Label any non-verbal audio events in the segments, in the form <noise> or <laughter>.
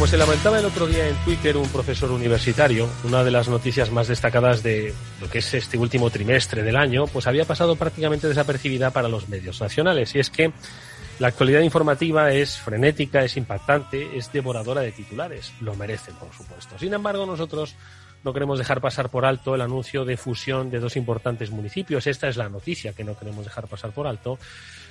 Como se lamentaba el otro día en Twitter un profesor universitario, una de las noticias más destacadas de lo que es este último trimestre del año, pues había pasado prácticamente desapercibida para los medios nacionales. Y es que la actualidad informativa es frenética, es impactante, es devoradora de titulares. Lo merecen, por supuesto. Sin embargo, nosotros no queremos dejar pasar por alto el anuncio de fusión de dos importantes municipios. Esta es la noticia que no queremos dejar pasar por alto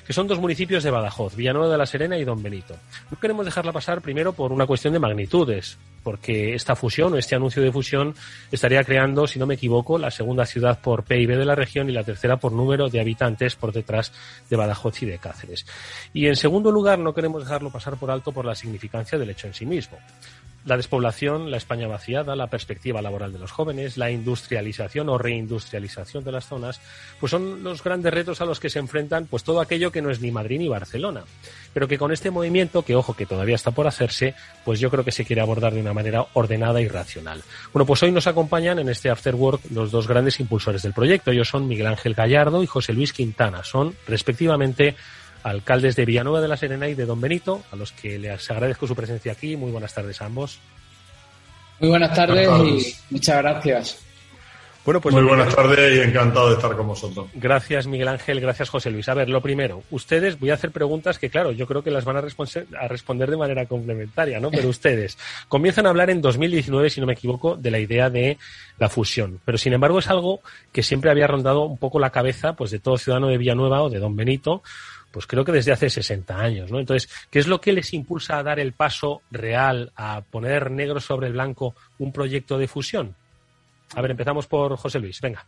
que son dos municipios de Badajoz, Villanueva de la Serena y Don Benito. No queremos dejarla pasar primero por una cuestión de magnitudes, porque esta fusión o este anuncio de fusión estaría creando, si no me equivoco, la segunda ciudad por PIB de la región y la tercera por número de habitantes por detrás de Badajoz y de Cáceres. Y en segundo lugar, no queremos dejarlo pasar por alto por la significancia del hecho en sí mismo la despoblación, la España vaciada, la perspectiva laboral de los jóvenes, la industrialización o reindustrialización de las zonas, pues son los grandes retos a los que se enfrentan pues todo aquello que no es ni Madrid ni Barcelona, pero que con este movimiento, que ojo que todavía está por hacerse, pues yo creo que se quiere abordar de una manera ordenada y racional. Bueno, pues hoy nos acompañan en este After Work los dos grandes impulsores del proyecto. Ellos son Miguel Ángel Gallardo y José Luis Quintana. Son respectivamente alcaldes de Villanueva de la Serena y de Don Benito, a los que les agradezco su presencia aquí. Muy buenas tardes a ambos. Muy buenas tardes, y muchas gracias. Bueno, pues muy buenas tardes y encantado de estar con vosotros. Gracias, Miguel Ángel. Gracias, José Luis. A ver, lo primero, ustedes, voy a hacer preguntas que, claro, yo creo que las van a, a responder de manera complementaria, ¿no? Pero <laughs> ustedes comienzan a hablar en 2019, si no me equivoco, de la idea de la fusión. Pero, sin embargo, es algo que siempre había rondado un poco la cabeza, pues, de todo ciudadano de Villanueva o de Don Benito, pues creo que desde hace 60 años, ¿no? Entonces, ¿qué es lo que les impulsa a dar el paso real, a poner negro sobre blanco un proyecto de fusión? A ver, empezamos por José Luis, venga.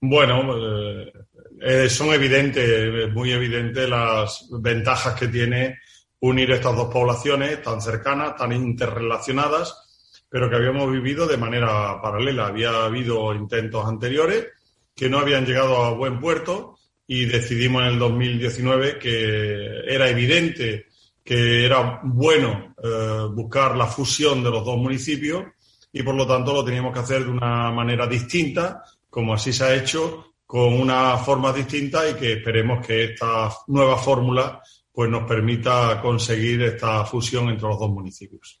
Bueno, eh, eh, son evidentes, muy evidentes las ventajas que tiene unir estas dos poblaciones tan cercanas, tan interrelacionadas, pero que habíamos vivido de manera paralela. Había habido intentos anteriores que no habían llegado a buen puerto y decidimos en el 2019 que era evidente que era bueno eh, buscar la fusión de los dos municipios y por lo tanto lo teníamos que hacer de una manera distinta, como así se ha hecho, con una forma distinta y que esperemos que esta nueva fórmula pues nos permita conseguir esta fusión entre los dos municipios.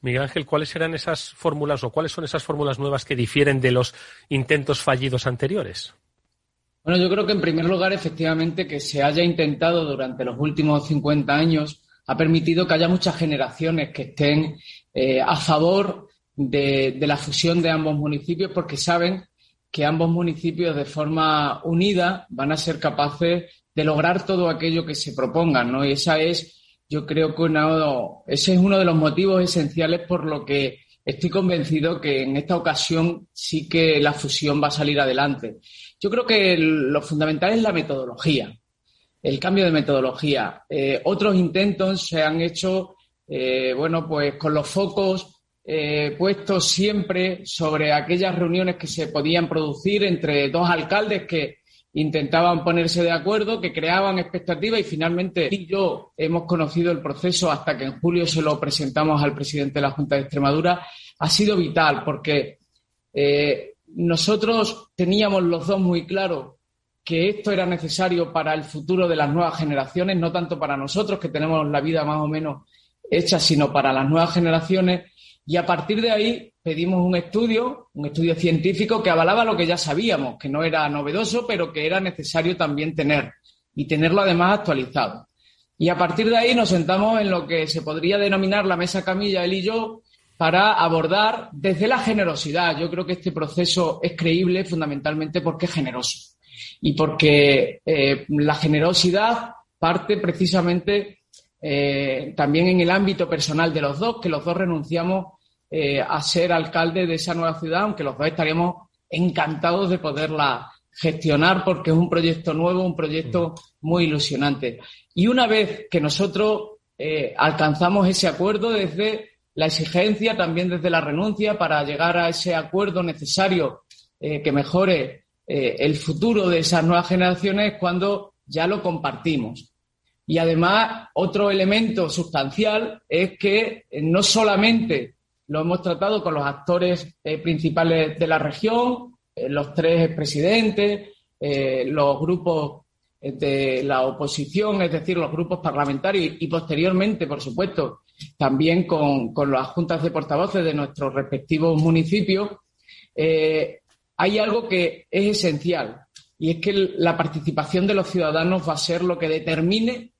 Miguel Ángel, ¿cuáles serán esas fórmulas o cuáles son esas fórmulas nuevas que difieren de los intentos fallidos anteriores? Bueno, yo creo que en primer lugar, efectivamente, que se haya intentado durante los últimos 50 años ha permitido que haya muchas generaciones que estén eh, a favor de, la fusión de ambos municipios porque saben que ambos municipios de forma unida van a ser capaces de lograr todo aquello que se propongan, ¿no? Y esa es, yo creo que ese es uno de los motivos esenciales por lo que estoy convencido que en esta ocasión sí que la fusión va a salir adelante. Yo creo que lo fundamental es la metodología, el cambio de metodología. Eh, otros intentos se han hecho, eh, bueno, pues con los focos eh, puestos siempre sobre aquellas reuniones que se podían producir entre dos alcaldes que intentaban ponerse de acuerdo, que creaban expectativas y finalmente y yo hemos conocido el proceso hasta que en julio se lo presentamos al presidente de la Junta de Extremadura, ha sido vital porque nosotros teníamos los dos muy claro que esto era necesario para el futuro de las nuevas generaciones, no tanto para nosotros, que tenemos la vida más o menos hecha, sino para las nuevas generaciones. Y a partir de ahí pedimos un estudio, un estudio científico que avalaba lo que ya sabíamos, que no era novedoso, pero que era necesario también tener y tenerlo además actualizado. Y a partir de ahí nos sentamos en lo que se podría denominar la mesa camilla, él y yo, para abordar desde la generosidad. Yo creo que este proceso es creíble fundamentalmente porque es generoso y porque eh, la generosidad parte precisamente eh, también en el ámbito personal de los dos, que los dos renunciamos eh, a ser alcalde de esa nueva ciudad, aunque los dos estaríamos encantados de poderla gestionar porque es un proyecto nuevo, un proyecto muy ilusionante. Y una vez que nosotros alcanzamos ese acuerdo desde la exigencia también desde la renuncia para llegar a ese acuerdo necesario eh, que mejore eh, el futuro de esas nuevas generaciones cuando ya lo compartimos. Y además, otro elemento sustancial es que eh, no solamente lo hemos tratado con los actores principales de la región, los tres presidentes, los grupos de la oposición, es decir, los grupos parlamentarios y posteriormente, por supuesto, también con, las juntas de portavoces de nuestros respectivos municipios, eh, hay algo que es esencial y es que la participación de los ciudadanos va a ser lo que determine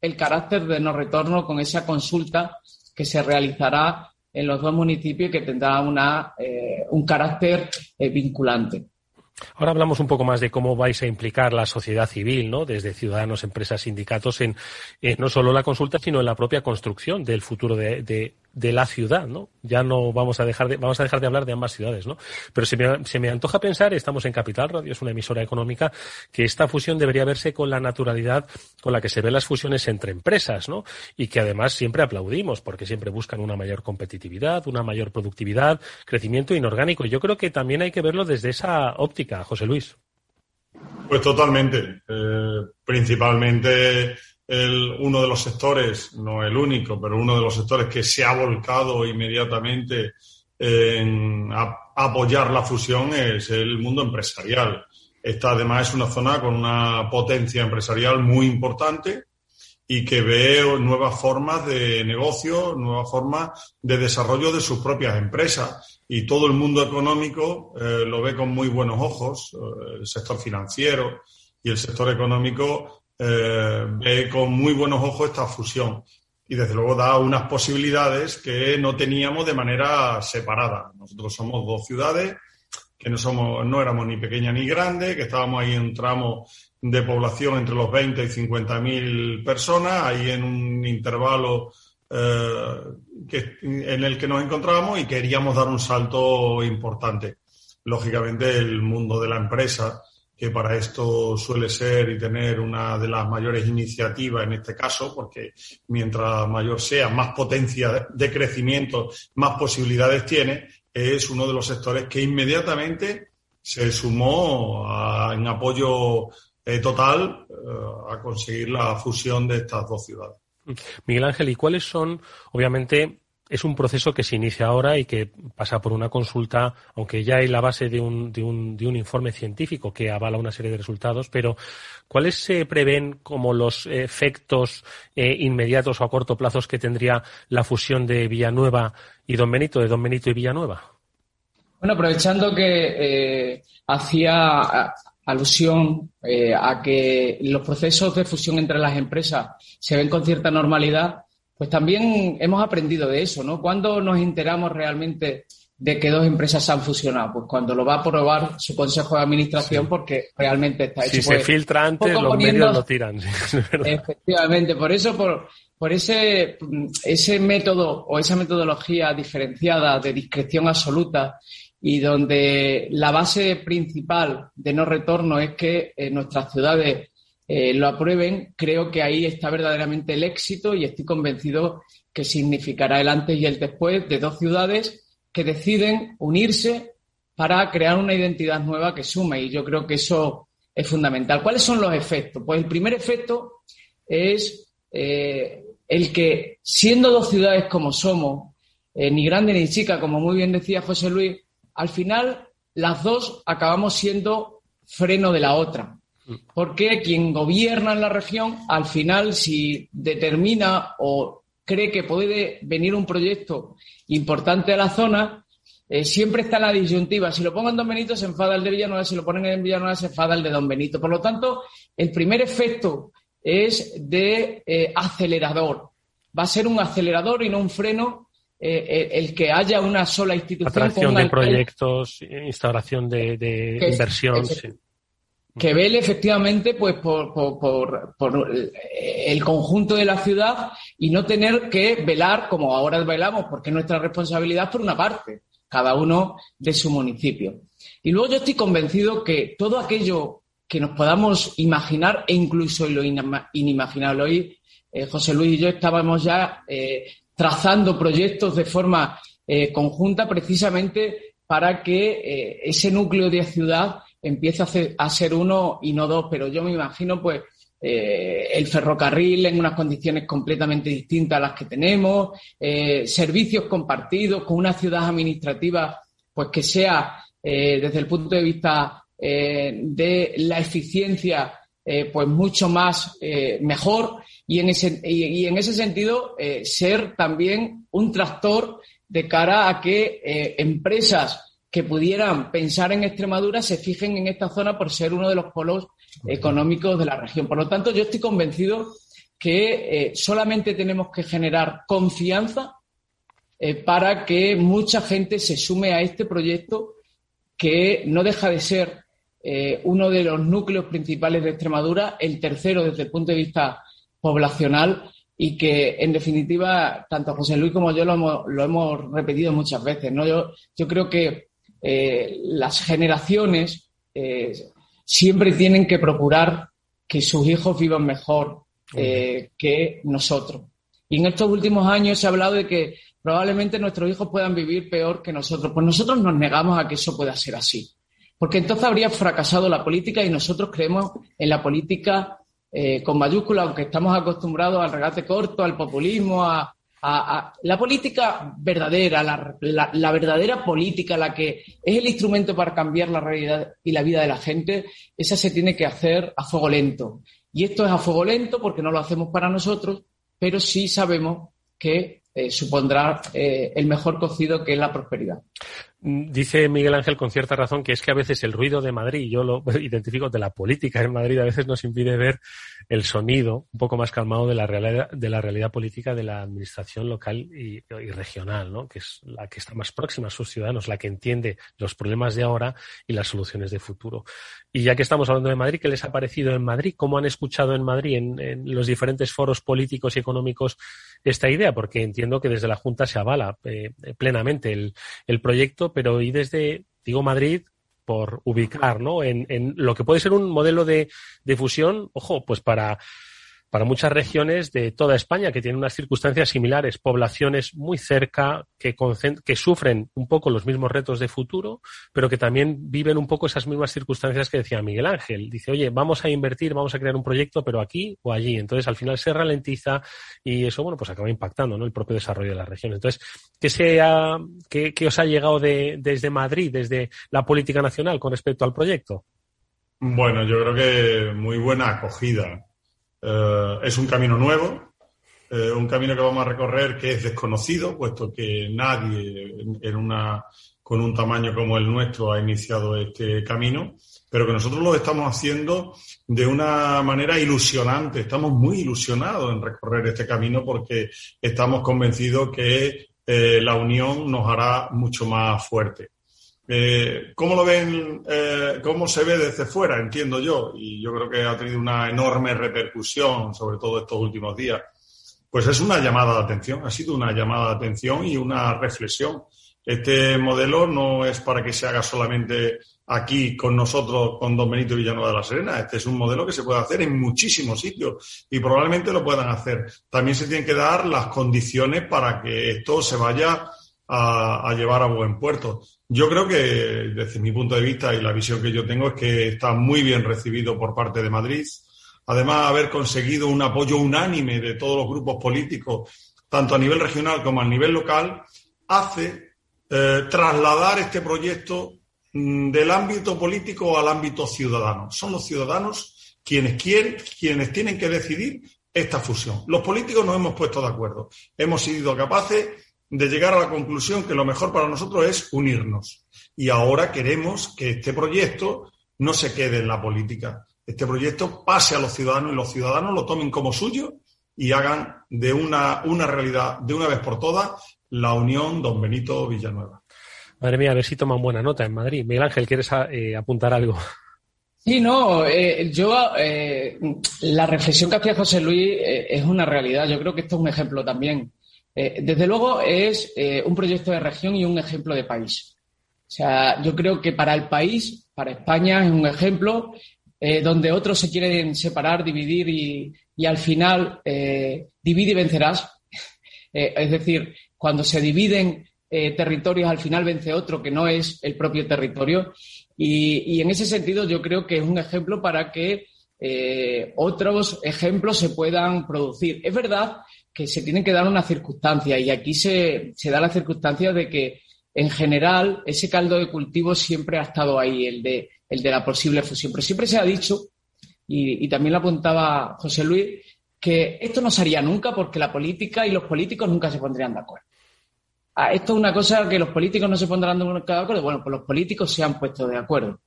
el carácter de no retorno con esa consulta que se realizará en los dos municipios y que tendrá una, eh, un carácter eh, vinculante. Ahora hablamos un poco más de cómo vais a implicar la sociedad civil, ¿no? Desde ciudadanos, empresas, sindicatos en no solo la consulta, sino en la propia construcción del futuro de, de la ciudad, ¿no? Ya no vamos a dejar de, vamos a dejar de hablar de ambas ciudades, ¿no? Pero se me, se me antoja pensar, estamos en Capital Radio, es una emisora económica, que esta fusión debería verse con la naturalidad con la que se ven las fusiones entre empresas, ¿no? Y que además siempre aplaudimos, porque siempre buscan una mayor competitividad, una mayor productividad, crecimiento inorgánico. Yo creo que también hay que verlo desde esa óptica, José Luis. Pues totalmente. Eh, principalmente uno de los sectores, no el único, pero uno de los sectores que se ha volcado inmediatamente en apoyar la fusión es el mundo empresarial. Esta además es una zona con una potencia empresarial muy importante y que ve nuevas formas de negocio, nuevas formas de desarrollo de sus propias empresas. Y todo el mundo económico eh, lo ve con muy buenos ojos, eh, el sector financiero y el sector económico eh, ve con muy buenos ojos esta fusión y desde luego da unas posibilidades que no teníamos de manera separada. Nosotros somos dos ciudades que no somos, no éramos ni pequeña ni grande, que estábamos ahí en un tramo de población entre los 20 y 50 mil personas, ahí en un intervalo eh, en el que nos encontrábamos y queríamos dar un salto importante. Lógicamente, el mundo de la empresa que para esto suele ser y tener una de las mayores iniciativas en este caso, porque mientras mayor sea, más potencia de crecimiento, más posibilidades tiene, es uno de los sectores que inmediatamente se sumó en apoyo eh, total eh, a conseguir la fusión de estas dos ciudades. Miguel Ángel, ¿y cuáles son, obviamente, es un proceso que se inicia ahora y que pasa por una consulta, aunque ya hay la base de un, de un, de un informe científico que avala una serie de resultados, pero ¿cuáles se prevén como los efectos eh, inmediatos o a corto plazo que tendría la fusión de Villanueva y Don Benito, de Don Benito y Villanueva? Bueno, aprovechando que eh, hacía alusión eh, a que los procesos de fusión entre las empresas se ven con cierta normalidad, pues también hemos aprendido de eso, ¿no? ¿Cuándo nos enteramos realmente de que dos empresas se han fusionado? Pues cuando lo va a aprobar su consejo de administración porque realmente está hecho. Si se pues, filtra antes, los medios lo tiran. <laughs> efectivamente, por eso, por, por ese, ese método o esa metodología diferenciada de discreción absoluta y donde la base principal de no retorno es que en nuestras ciudades eh, lo aprueben, creo que ahí está verdaderamente el éxito y estoy convencido que significará el antes y el después de dos ciudades que deciden unirse para crear una identidad nueva que sume y yo creo que eso es fundamental. ¿Cuáles son los efectos? Pues el primer efecto es eh, el que siendo dos ciudades como somos, eh, ni grande ni chica, como muy bien decía José Luis, al final las dos acabamos siendo freno de la otra. Porque quien gobierna en la región, al final, si determina o cree que puede venir un proyecto importante a la zona, eh, siempre está en la disyuntiva. Si lo pongo en Don Benito, se enfada el de Villanueva. Si lo ponen en Villanueva, se enfada el de Don Benito. Por lo tanto, el primer efecto es de eh, acelerador. Va a ser un acelerador y no un freno eh, el que haya una sola institución. Atracción de proyectos, instalación de, inversión que vele efectivamente pues por, por, por, el conjunto de la ciudad y no tener que velar como ahora velamos, porque es nuestra responsabilidad por una parte, cada uno de su municipio. Y luego yo estoy convencido que todo aquello que nos podamos imaginar e incluso lo inimaginable. Hoy eh, José Luis y yo estábamos ya eh, trazando proyectos de forma eh, conjunta precisamente para que ese núcleo de ciudad empieza a, ser uno y no dos, pero yo me imagino pues eh, el ferrocarril en unas condiciones completamente distintas a las que tenemos, eh, servicios compartidos con una ciudad administrativa pues que sea eh, desde el punto de vista de la eficiencia pues mucho más mejor. Y en ese, y, en ese sentido ser también un tractor de cara a que empresas que pudieran pensar en Extremadura se fijen en esta zona por ser uno de los polos económicos de la región. Por lo tanto, yo estoy convencido que eh, solamente tenemos que generar confianza para que mucha gente se sume a este proyecto que no deja de ser uno de los núcleos principales de Extremadura, el tercero desde el punto de vista poblacional y que, en definitiva, tanto José Luis como yo lo hemos, lo hemos repetido muchas veces. ¿no? Yo, yo creo que eh, las generaciones eh, siempre tienen que procurar que sus hijos vivan mejor eh, que nosotros. Y en estos últimos años se ha hablado de que probablemente nuestros hijos puedan vivir peor que nosotros. Pues nosotros nos negamos a que eso pueda ser así. Porque entonces habría fracasado la política y nosotros creemos en la política eh, con mayúsculas, aunque estamos acostumbrados al regate corto, al populismo, a, la política verdadera, la, verdadera política, la que es el instrumento para cambiar la realidad y la vida de la gente, esa se tiene que hacer a fuego lento. Y esto es a fuego lento porque no lo hacemos para nosotros, pero sí sabemos que eh, supondrá eh, el mejor cocido que es la prosperidad. Dice Miguel Ángel con cierta razón que es que a veces el ruido de Madrid, yo lo <laughs> identifico de la política en Madrid, a veces nos impide ver el sonido un poco más calmado de la realidad, de la realidad política de la administración local y, regional, ¿no? que es la que está más próxima a sus ciudadanos, la que entiende los problemas de ahora y las soluciones de futuro. Y ya que estamos hablando de Madrid, ¿qué les ha parecido en Madrid? ¿Cómo han escuchado en Madrid, en, los diferentes foros políticos y económicos, esta idea? Porque entiendo que desde la Junta se avala eh, plenamente el, el proyecto pero y desde, digo Madrid, por ubicar, ¿no? En, en lo que puede ser un modelo de, de fusión, ojo, pues para para muchas regiones de toda España que tienen unas circunstancias similares, poblaciones muy cerca que, sufren un poco los mismos retos de futuro, pero que también viven un poco esas mismas circunstancias que decía Miguel Ángel. Dice, oye, vamos a invertir, vamos a crear un proyecto, pero aquí o allí. Entonces, al final se ralentiza y eso, bueno, pues acaba impactando ¿no? el propio desarrollo de la región. Entonces, ¿qué, sea, qué, qué os ha llegado de, desde Madrid, desde la política nacional con respecto al proyecto? Bueno, yo creo que muy buena acogida eh, es un camino nuevo, eh, un camino que vamos a recorrer que es desconocido, puesto que nadie con un tamaño como el nuestro ha iniciado este camino, pero que nosotros lo estamos haciendo de una manera ilusionante. Estamos muy ilusionados en recorrer este camino porque estamos convencidos que eh, la unión nos hará mucho más fuerte. Eh, ¿Cómo lo ven, eh, cómo se ve desde fuera? Entiendo yo, y yo creo que ha tenido una enorme repercusión, sobre todo estos últimos días. Pues es una llamada de atención, ha sido una llamada de atención y una reflexión. Este modelo no es para que se haga solamente aquí con nosotros, con Don Benito Villanueva de la Serena. Este es un modelo que se puede hacer en muchísimos sitios y probablemente lo puedan hacer. También se tienen que dar las condiciones para que esto se vaya a, llevar a buen puerto. Yo creo que, desde mi punto de vista y la visión que yo tengo, es que está muy bien recibido por parte de Madrid. Además, haber conseguido un apoyo unánime de todos los grupos políticos, tanto a nivel regional como a nivel local, hace eh, trasladar este proyecto mm, del ámbito político al ámbito ciudadano. Son los ciudadanos quienes quieren, quienes tienen que decidir esta fusión. Los políticos nos hemos puesto de acuerdo. Hemos sido capaces de llegar a la conclusión que lo mejor para nosotros es unirnos. Y ahora queremos que este proyecto no se quede en la política. Este proyecto pase a los ciudadanos y los ciudadanos lo tomen como suyo y hagan de una, una realidad de una vez por todas la unión Don Benito Villanueva. Madre mía, a ver si toman buena nota en Madrid. Miguel Ángel, ¿quieres eh, apuntar algo? Sí, no, eh, yo, eh, la reflexión que hacía José Luis es una realidad. Yo creo que esto es un ejemplo también. Eh, desde luego es eh, un proyecto de región y un ejemplo de país. O sea, yo creo que para el país, para España, es un ejemplo eh, donde otros se quieren separar, dividir y, y al final divide y vencerás. <laughs> es decir, cuando se dividen territorios, al final vence otro que no es el propio territorio. Y, y, en ese sentido yo creo que es un ejemplo para que otros ejemplos se puedan producir. Es verdad que se tienen que dar una circunstancia y aquí se, se da la circunstancia de que en general ese caldo de cultivo siempre ha estado ahí, el de, el de la posible fusión. Pero siempre se ha dicho, y, y también lo apuntaba José Luis, que esto no se haría nunca porque la política y los políticos nunca se pondrían de acuerdo. Ah, esto es una cosa que los políticos no se pondrán de acuerdo. Bueno, pues los políticos se han puesto de acuerdo.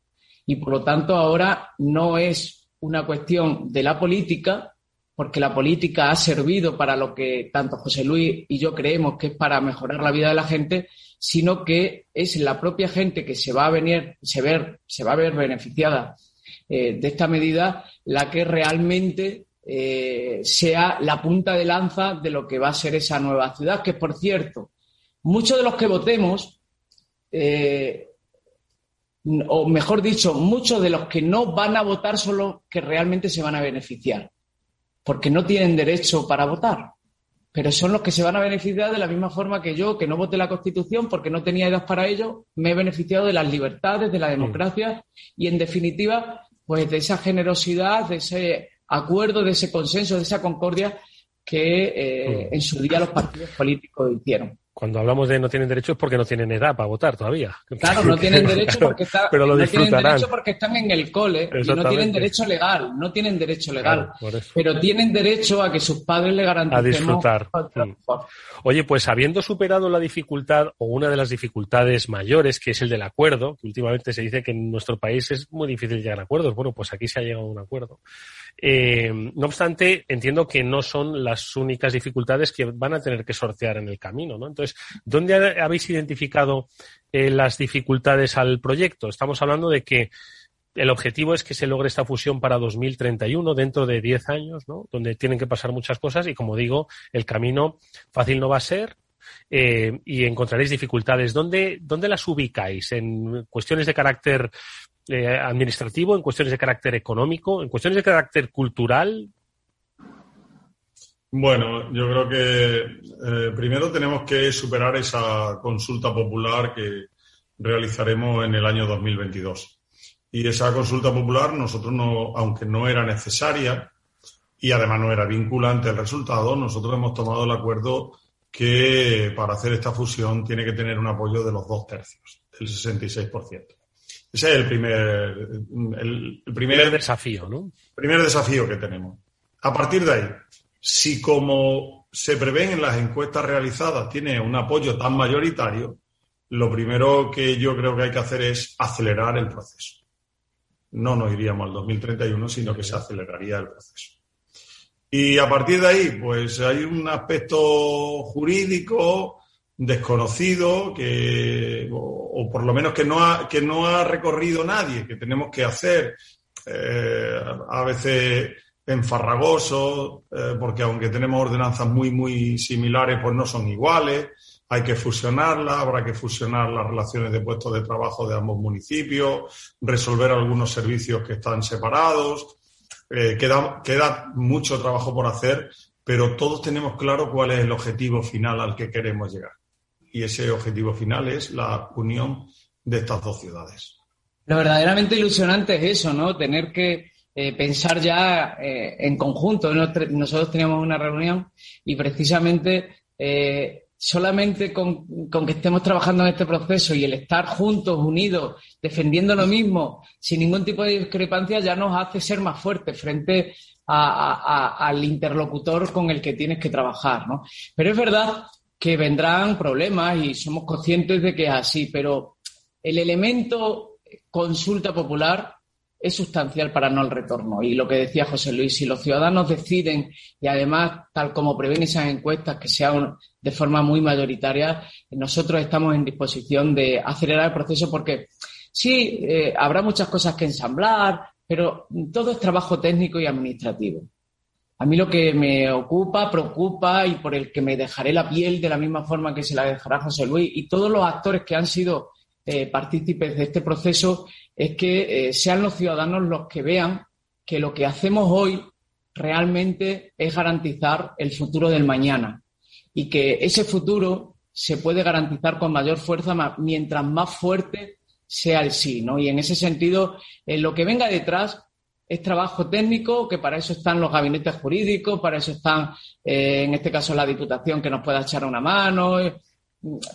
Y por lo tanto ahora no es una cuestión de la política, porque la política ha servido para lo que tanto José Luis y yo creemos que es para mejorar la vida de la gente, sino que es la propia gente que se va a venir, se, ver, se va a ver beneficiada eh, de esta medida la que realmente eh, sea la punta de lanza de lo que va a ser esa nueva ciudad, que por cierto, muchos de los que votemos, eh, o mejor dicho, muchos de los que no van a votar son los que realmente se van a beneficiar porque no tienen derecho para votar. Pero son los que se van a beneficiar de la misma forma que yo, que no voté la Constitución porque no tenía edad para ello, me he beneficiado de las libertades, de la democracia y, en definitiva, pues de esa generosidad, de ese acuerdo, de ese consenso, de esa concordia que eh, en su día los partidos políticos hicieron cuando hablamos de no tienen derecho es porque no tienen edad para votar todavía. Claro, no tienen <laughs> derecho porque, pero lo no tienen derecho porque están en el cole y no tienen derecho legal, no tienen derecho legal, pero tienen derecho a que sus padres le garanticen a disfrutar. Mm. Oye, pues habiendo superado la dificultad o una de las dificultades mayores, que es el del acuerdo, que últimamente se dice que en nuestro país es muy difícil llegar a acuerdos, bueno, pues aquí se ha llegado a un acuerdo. Eh, no obstante, entiendo que no son las únicas dificultades que van a tener que sortear en el camino, ¿no? Entonces, ¿dónde habéis identificado eh, las dificultades al proyecto? Estamos hablando de que el objetivo es que se logre esta fusión para 2031, dentro de 10 años, ¿no? Donde tienen que pasar muchas cosas y, como digo, el camino fácil no va a ser, eh, y encontraréis dificultades. ¿Dónde, ¿Dónde, las ubicáis? ¿En cuestiones de carácter eh, administrativo, en cuestiones de carácter económico, en cuestiones de carácter cultural? Bueno, yo creo que eh, primero tenemos que superar esa consulta popular que realizaremos en el año 2022. Y esa consulta popular, nosotros no, aunque no era necesaria y además no era vinculante el resultado, nosotros hemos tomado el acuerdo que para hacer esta fusión tiene que tener un apoyo de los dos tercios, del 66%. Ese es el primer, el, primer, desafío, ¿no? Primer desafío que tenemos. A partir de ahí, si como se prevén en las encuestas realizadas tiene un apoyo tan mayoritario, lo primero que yo creo que hay que hacer es acelerar el proceso. No nos iríamos al 2031, sino que se aceleraría el proceso. Y a partir de ahí, pues hay un aspecto jurídico desconocido que, o, por lo menos que no, ha, que no ha recorrido nadie, que tenemos que hacer eh, a veces enfarragoso, eh, porque aunque tenemos ordenanzas muy, muy similares, pues no son iguales. Hay que fusionarlas, habrá que fusionar las relaciones de puestos de trabajo de ambos municipios, resolver algunos servicios que están separados. Eh, queda, queda mucho trabajo por hacer, pero todos tenemos claro cuál es el objetivo final al que queremos llegar y ese objetivo final es la unión de estas dos ciudades. Lo verdaderamente ilusionante es eso, ¿no? Tener que eh, pensar ya eh, en conjunto. Nosotros teníamos una reunión y precisamente eh, solamente con, que estemos trabajando en este proceso y el estar juntos, unidos, defendiendo lo mismo, sin ningún tipo de discrepancia, ya nos hace ser más fuertes frente al interlocutor con el que tienes que trabajar, ¿no? Pero es verdad que vendrán problemas y somos conscientes de que es así, pero el elemento consulta popular es sustancial para no el retorno. Y lo que decía José Luis, si los ciudadanos deciden, y además, tal como prevén esas encuestas, que sean de forma muy mayoritaria, nosotros estamos en disposición de acelerar el proceso porque sí, eh, habrá muchas cosas que ensamblar, pero todo es trabajo técnico y administrativo. A mí lo que me ocupa, preocupa y por el que me dejaré la piel de la misma forma que se la dejará José Luis y todos los actores que han sido eh, partícipes de este proceso es que eh, sean los ciudadanos los que vean que lo que hacemos hoy realmente es garantizar el futuro del mañana y que ese futuro se puede garantizar con mayor fuerza mientras más fuerte sea el sí, ¿no? Y en ese sentido, en lo que venga detrás es trabajo técnico, que para eso están los gabinetes jurídicos, para eso están, eh, en este caso, la Diputación que nos pueda echar una mano. Eh,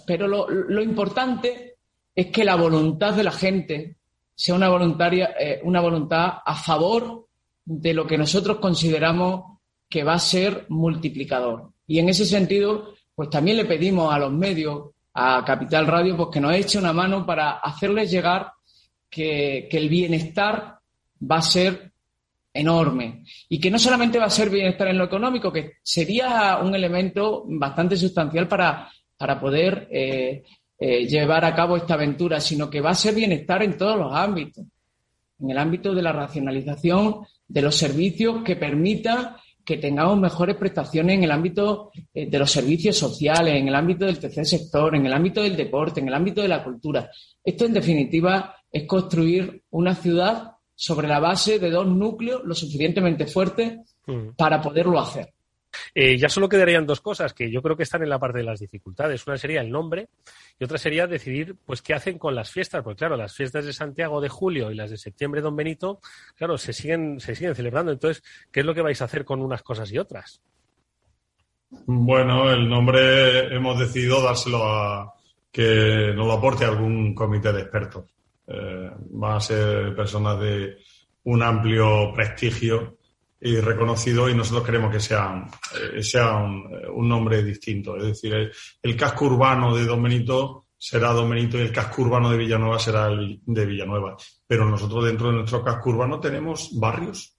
pero lo, importante es que la voluntad de la gente sea una, voluntaria, eh, una voluntad a favor de lo que nosotros consideramos que va a ser multiplicador. Y en ese sentido, pues también le pedimos a los medios, a Capital Radio, pues que nos eche una mano para hacerles llegar que, que el bienestar va a ser enorme y que no solamente va a ser bienestar en lo económico, que sería un elemento bastante sustancial para, para poder eh, eh, llevar a cabo esta aventura, sino que va a ser bienestar en todos los ámbitos, en el ámbito de la racionalización de los servicios que permita que tengamos mejores prestaciones en el ámbito eh, de los servicios sociales, en el ámbito del tercer sector, en el ámbito del deporte, en el ámbito de la cultura. Esto, en definitiva, es construir una ciudad sobre la base de dos núcleos lo suficientemente fuertes mm. para poderlo hacer. Eh, ya solo quedarían dos cosas que yo creo que están en la parte de las dificultades. Una sería el nombre y otra sería decidir pues qué hacen con las fiestas. Porque claro, las fiestas de Santiago de julio y las de septiembre Don Benito, claro, se siguen, se siguen celebrando. Entonces, ¿qué es lo que vais a hacer con unas cosas y otras? Bueno, el nombre hemos decidido dárselo a que nos lo aporte algún comité de expertos. Eh, van a ser personas de un amplio prestigio y reconocido y nosotros queremos que sea, eh, sea un, nombre distinto. Es decir, el, casco urbano de Don Benito será Don Benito y el casco urbano de Villanueva será el de Villanueva. Pero nosotros dentro de nuestro casco urbano tenemos barrios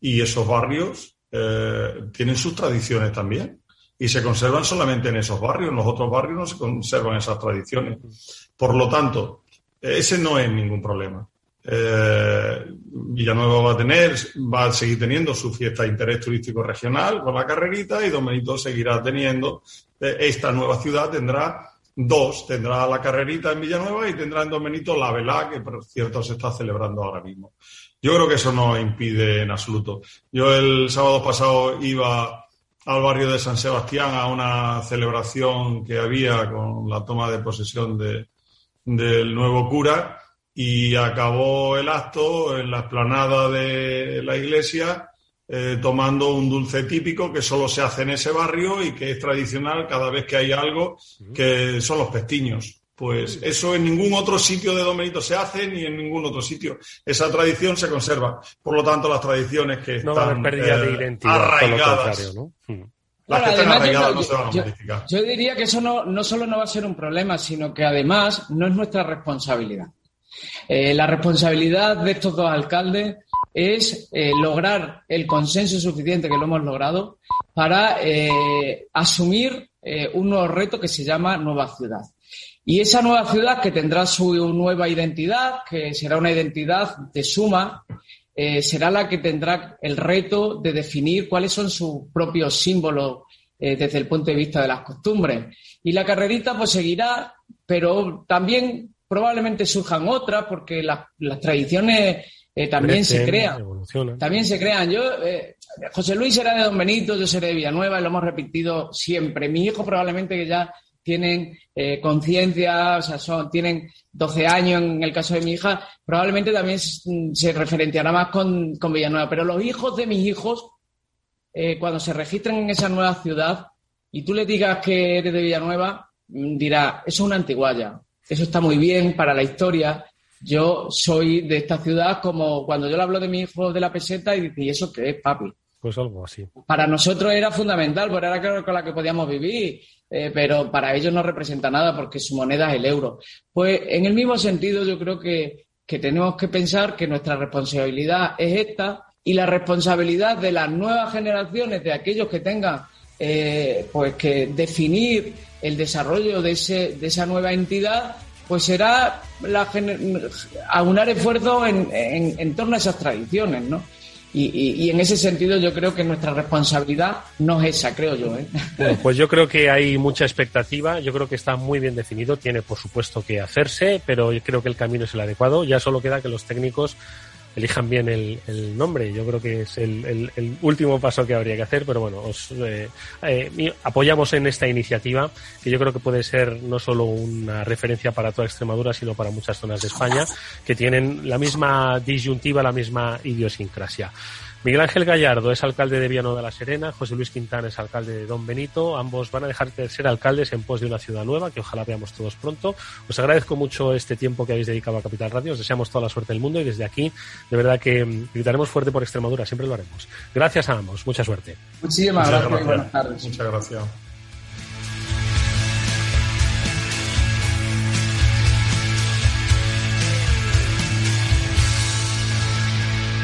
y esos barrios eh, tienen sus tradiciones también y se conservan solamente en esos barrios. En los otros barrios no se conservan esas tradiciones. Por lo tanto, ese no es ningún problema. Eh, Villanueva va a tener, va a seguir teniendo su fiesta de interés turístico regional con la carrerita y Don Benito seguirá teniendo. Eh, esta nueva ciudad tendrá dos, tendrá la carrerita en Villanueva y tendrá en Don Benito la velá, que por cierto se está celebrando ahora mismo. Yo creo que eso no impide en absoluto. Yo el sábado pasado iba al barrio de San Sebastián a una celebración que había con la toma de posesión de, del nuevo cura y acabó el acto en la explanada de la iglesia eh, tomando un dulce típico que solo se hace en ese barrio y que es tradicional cada vez que hay algo, que son los pestiños. Pues eso en ningún otro sitio de Domenito se hace ni en ningún otro sitio. Esa tradición se conserva. Por lo tanto, las tradiciones que no están de eh, arraigadas. Las que están arraigadas no se van a modificar. Yo diría que eso no, no solo no va a ser un problema, sino que además no es nuestra responsabilidad. Eh, la responsabilidad de estos dos alcaldes es eh, lograr el consenso suficiente, que lo hemos logrado, para eh, asumir un nuevo reto que se llama Nueva Ciudad. Y esa nueva ciudad que tendrá su nueva identidad, que será una identidad de suma, será la que tendrá el reto de definir cuáles son sus propios símbolos desde el punto de vista de las costumbres. Y la carrerita pues seguirá, pero también probablemente surjan otras porque las, tradiciones eh, también se crean. También se crean. Yo, eh, José Luis será de Don Benito, yo seré de Villanueva, y lo hemos repetido siempre. Mis hijos probablemente que ya tienen eh, conciencia, o sea, son, tienen 12 años en el caso de mi hija, probablemente también se referenciará más con, con Villanueva. Pero los hijos de mis hijos, cuando se registren en esa nueva ciudad y tú le digas que eres de Villanueva, mm, dirá, eso es una antiguaya, eso está muy bien para la historia. Yo soy de esta ciudad como cuando yo le hablo de mi hijo de la peseta y dice, ¿y eso qué es, papi? Pues algo así. Para nosotros era fundamental, porque era con la que podíamos vivir, eh, pero para ellos no representa nada porque su moneda es el euro. Pues en el mismo sentido yo creo que, que tenemos que pensar que nuestra responsabilidad es esta y la responsabilidad de las nuevas generaciones, de aquellos que tengan eh, pues que definir el desarrollo de, ese, de esa nueva entidad, pues será la, aunar esfuerzos en, en, torno a esas tradiciones, ¿no? Y, en ese sentido yo creo que nuestra responsabilidad no es esa, creo yo. ¿eh? pues yo creo que hay mucha expectativa, yo creo que está muy bien definido, tiene por supuesto que hacerse, pero yo creo que el camino es el adecuado, ya solo queda que los técnicos elijan bien el, el nombre. Yo creo que es el, el, último paso que habría que hacer, pero bueno, os eh, eh, apoyamos en esta iniciativa, que yo creo que puede ser no solo una referencia para toda Extremadura, sino para muchas zonas de España, que tienen la misma disyuntiva, la misma idiosincrasia. Miguel Ángel Gallardo es alcalde de Viano de la Serena, José Luis Quintana es alcalde de Don Benito. Ambos van a dejar de ser alcaldes en pos de una ciudad nueva, que ojalá veamos todos pronto. Os agradezco mucho este tiempo que habéis dedicado a Capital Radio. Os deseamos toda la suerte del mundo y desde aquí, de verdad que mm, gritaremos fuerte por Extremadura, siempre lo haremos. Gracias a ambos, mucha suerte. Muchísimas gracias, y buenas tardes. Muchas gracias.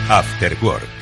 After Work